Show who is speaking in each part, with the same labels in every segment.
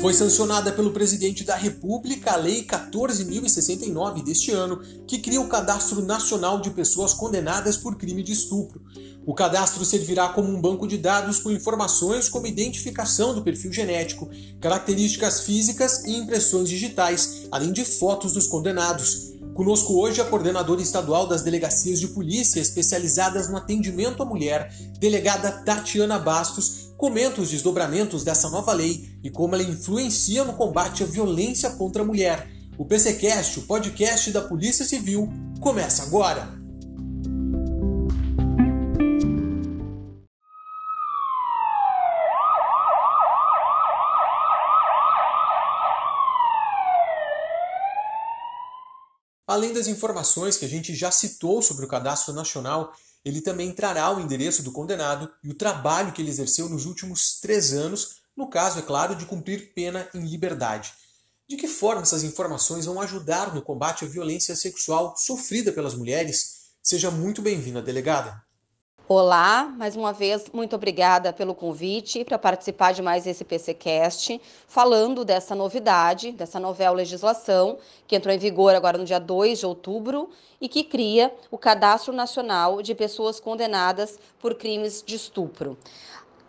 Speaker 1: Foi sancionada pelo presidente da República a Lei 14.069 deste ano, que cria o Cadastro Nacional de Pessoas Condenadas por Crime de Estupro. O cadastro servirá como um banco de dados com informações como identificação do perfil genético, características físicas e impressões digitais, além de fotos dos condenados. Conosco hoje a coordenadora estadual das delegacias de polícia especializadas no atendimento à mulher, delegada Tatiana Bastos, comenta os desdobramentos dessa nova lei e como ela influencia no combate à violência contra a mulher. O PCcast, o podcast da Polícia Civil, começa agora. Além das informações que a gente já citou sobre o cadastro nacional, ele também trará o endereço do condenado e o trabalho que ele exerceu nos últimos três anos, no caso, é claro, de cumprir pena em liberdade. De que forma essas informações vão ajudar no combate à violência sexual sofrida pelas mulheres? Seja muito bem-vinda, delegada.
Speaker 2: Olá, mais uma vez, muito obrigada pelo convite para participar de mais esse PCcast, falando dessa novidade, dessa nova legislação que entrou em vigor agora no dia 2 de outubro e que cria o Cadastro Nacional de Pessoas Condenadas por Crimes de Estupro.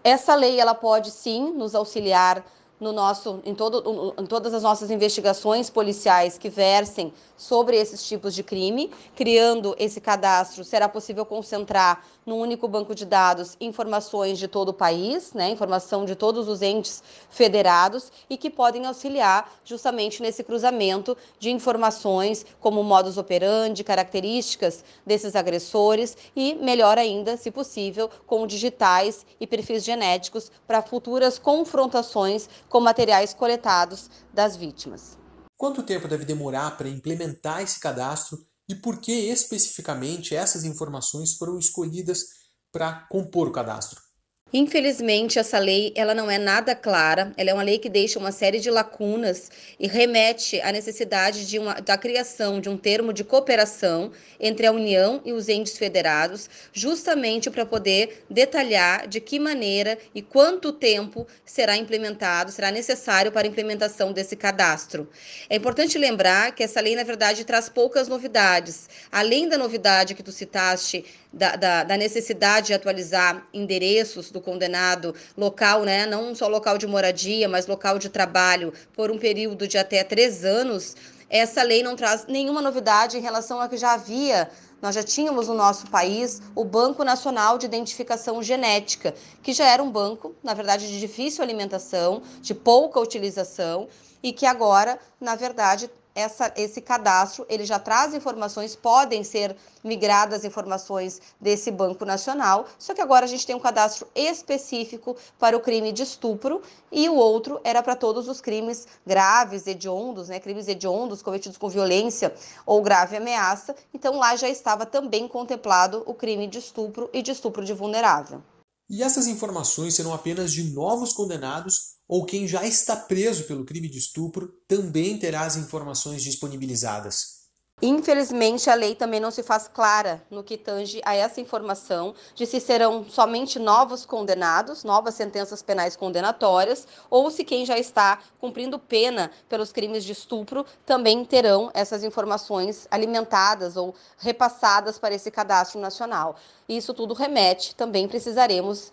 Speaker 2: Essa lei ela pode sim nos auxiliar no nosso, em, todo, em todas as nossas investigações policiais que versem sobre esses tipos de crime. Criando esse cadastro, será possível concentrar num único banco de dados informações de todo o país, né, informação de todos os entes federados e que podem auxiliar justamente nesse cruzamento de informações como modus operandi, características desses agressores e, melhor ainda, se possível, com digitais e perfis genéticos para futuras confrontações com materiais coletados das vítimas.
Speaker 1: Quanto tempo deve demorar para implementar esse cadastro e por que especificamente essas informações foram escolhidas para compor o cadastro?
Speaker 2: Infelizmente, essa lei ela não é nada clara, ela é uma lei que deixa uma série de lacunas e remete à necessidade de uma, da criação de um termo de cooperação entre a União e os entes federados, justamente para poder detalhar de que maneira e quanto tempo será implementado, será necessário para a implementação desse cadastro. É importante lembrar que essa lei, na verdade, traz poucas novidades. Além da novidade que tu citaste, da, da, da necessidade de atualizar endereços do do condenado local, né, não só local de moradia, mas local de trabalho, por um período de até três anos, essa lei não traz nenhuma novidade em relação a que já havia. Nós já tínhamos no nosso país o Banco Nacional de Identificação Genética, que já era um banco, na verdade, de difícil alimentação, de pouca utilização, e que agora, na verdade, essa, esse cadastro ele já traz informações, podem ser migradas informações desse Banco Nacional, só que agora a gente tem um cadastro específico para o crime de estupro e o outro era para todos os crimes graves, hediondos, né, crimes hediondos cometidos com violência ou grave ameaça. Então lá já estava também contemplado o crime de estupro e de estupro de vulnerável.
Speaker 1: E essas informações serão apenas de novos condenados ou quem já está preso pelo crime de estupro também terá as informações disponibilizadas.
Speaker 2: Infelizmente, a lei também não se faz clara no que tange a essa informação de se serão somente novos condenados, novas sentenças penais condenatórias, ou se quem já está cumprindo pena pelos crimes de estupro também terão essas informações alimentadas ou repassadas para esse cadastro nacional. Isso tudo remete, também precisaremos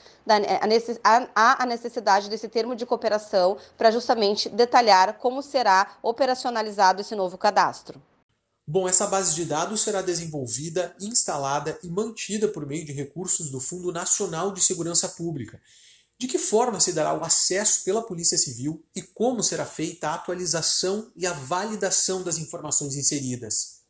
Speaker 2: a, a necessidade desse termo de cooperação para justamente detalhar como será operacionalizado esse novo cadastro.
Speaker 1: Bom, essa base de dados será desenvolvida, instalada e mantida por meio de recursos do Fundo Nacional de Segurança Pública. De que forma se dará o acesso pela Polícia Civil e como será feita a atualização e a validação das informações inseridas?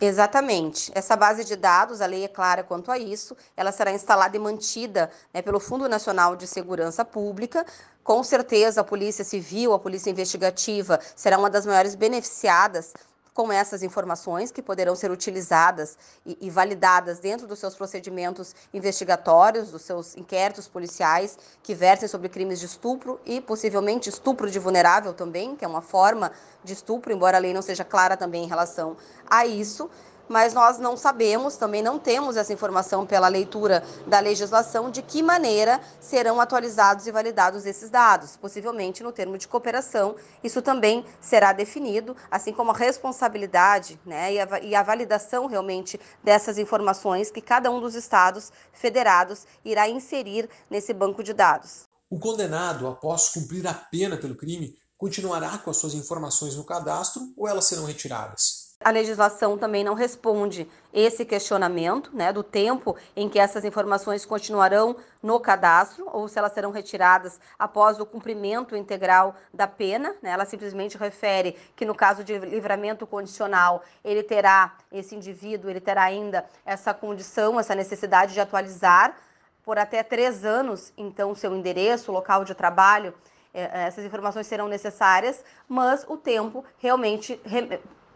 Speaker 2: Exatamente. Essa base de dados, a lei é clara quanto a isso, ela será instalada e mantida né, pelo Fundo Nacional de Segurança Pública. Com certeza, a Polícia Civil, a Polícia Investigativa, será uma das maiores beneficiadas com essas informações que poderão ser utilizadas e, e, validadas dentro dos seus procedimentos investigatórios, dos seus inquéritos policiais que versem sobre crimes de estupro e possivelmente estupro de vulnerável também, que é uma forma de estupro, embora a lei não seja clara também em relação a isso. Mas nós não sabemos, também não temos essa informação pela leitura da legislação de que maneira serão atualizados e validados esses dados. Possivelmente no termo de cooperação, isso também será definido, assim como a responsabilidade né, e, a, e a validação realmente dessas informações que cada um dos estados federados irá inserir nesse banco de dados.
Speaker 1: O condenado, após cumprir a pena pelo crime, continuará com as suas informações no cadastro ou elas serão retiradas?
Speaker 2: A legislação também não responde esse questionamento, né, do tempo em que essas informações continuarão no cadastro ou se elas serão retiradas após o cumprimento integral da pena. Né? Ela simplesmente refere que no caso de livramento condicional, ele terá, esse indivíduo, ele terá ainda essa condição, essa necessidade de atualizar por até três anos, então, seu endereço, local de trabalho, eh, essas informações serão necessárias, mas o tempo realmente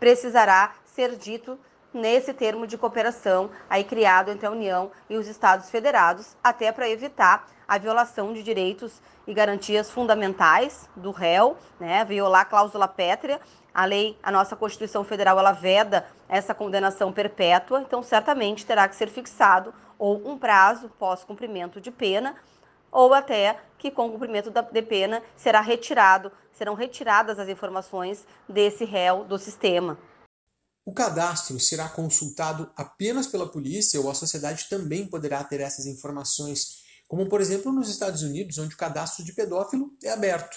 Speaker 2: precisará ser dito nesse termo de cooperação aí criado entre a União e os Estados Federados, até para evitar a violação de direitos e garantias fundamentais do réu, né, violar a cláusula pétrea. A lei, a nossa Constituição Federal, ela veda essa condenação perpétua, então certamente terá que ser fixado ou um prazo pós cumprimento de pena, ou até que com o cumprimento da, de pena será retirado, serão retiradas as informações desse réu do sistema.
Speaker 1: O cadastro será consultado apenas pela polícia ou a sociedade também poderá ter essas informações, como por exemplo nos Estados Unidos, onde o cadastro de pedófilo é aberto.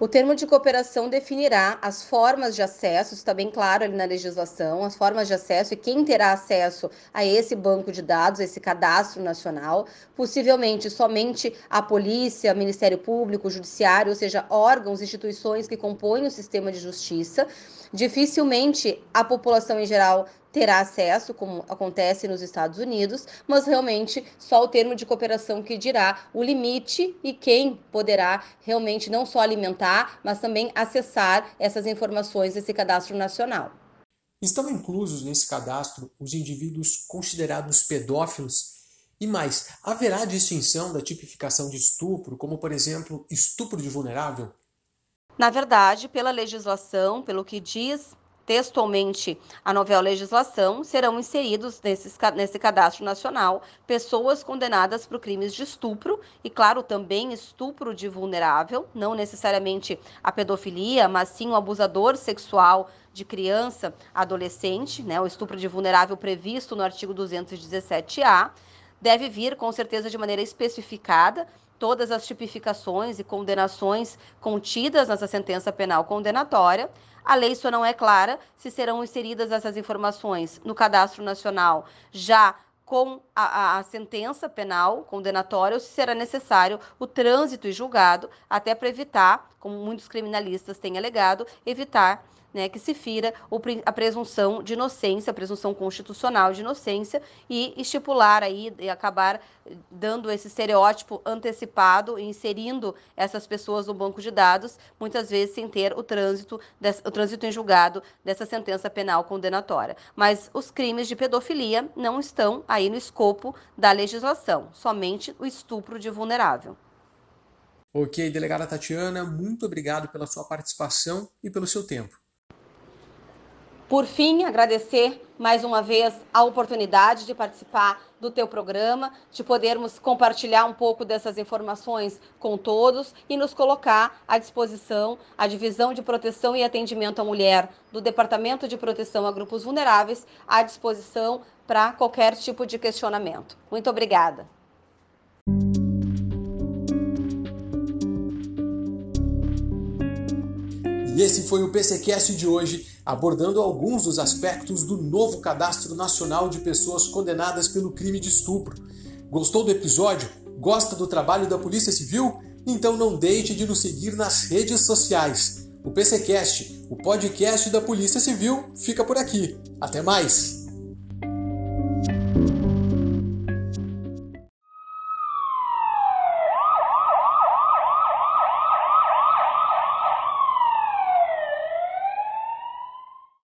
Speaker 2: O termo de cooperação definirá as formas de acesso, está bem claro ali na legislação, as formas de acesso e quem terá acesso a esse banco de dados, a esse cadastro nacional. Possivelmente somente a polícia, Ministério Público, Judiciário, ou seja, órgãos, instituições que compõem o sistema de justiça. Dificilmente a população em geral terá acesso, como acontece nos Estados Unidos, mas realmente só o termo de cooperação que dirá o limite e quem poderá realmente não só alimentar, mas também acessar essas informações desse cadastro nacional.
Speaker 1: Estão inclusos nesse cadastro os indivíduos considerados pedófilos? E mais, haverá distinção da tipificação de estupro, como por exemplo, estupro de vulnerável?
Speaker 2: Na verdade, pela legislação, pelo que diz textualmente a novela legislação, serão inseridos nesses, nesse cadastro nacional pessoas condenadas por crimes de estupro e, claro, também estupro de vulnerável, não necessariamente a pedofilia, mas sim o abusador sexual de criança, adolescente, né, o estupro de vulnerável previsto no artigo 217-A, deve vir com certeza de maneira especificada todas as tipificações e condenações contidas nessa sentença penal condenatória, a lei só não é clara se serão inseridas essas informações no cadastro nacional já com a, a, sentença penal condenatória ou se será necessário o trânsito e julgado, até para evitar, como muitos criminalistas têm alegado, evitar né, que se fira a presunção de inocência, a presunção constitucional de inocência e estipular aí e acabar dando esse estereótipo antecipado e inserindo essas pessoas no banco de dados, muitas vezes sem ter o trânsito, o trânsito em julgado dessa sentença penal condenatória. Mas os crimes de pedofilia não estão aí no escopo da legislação, somente o estupro de vulnerável.
Speaker 1: Ok, delegada Tatiana, muito obrigado pela sua participação e pelo seu tempo.
Speaker 2: Por fim, agradecer mais uma vez a oportunidade de participar do teu programa, de podermos compartilhar um pouco dessas informações com todos e nos colocar à disposição a Divisão de Proteção e Atendimento à Mulher do Departamento de Proteção a Grupos Vulneráveis à disposição para qualquer tipo de questionamento. Muito obrigada.
Speaker 1: E esse foi o PCcast de hoje, abordando alguns dos aspectos do novo Cadastro Nacional de Pessoas Condenadas pelo Crime de Estupro. Gostou do episódio? Gosta do trabalho da Polícia Civil? Então não deixe de nos seguir nas redes sociais. O PCcast, o podcast da Polícia Civil, fica por aqui. Até mais!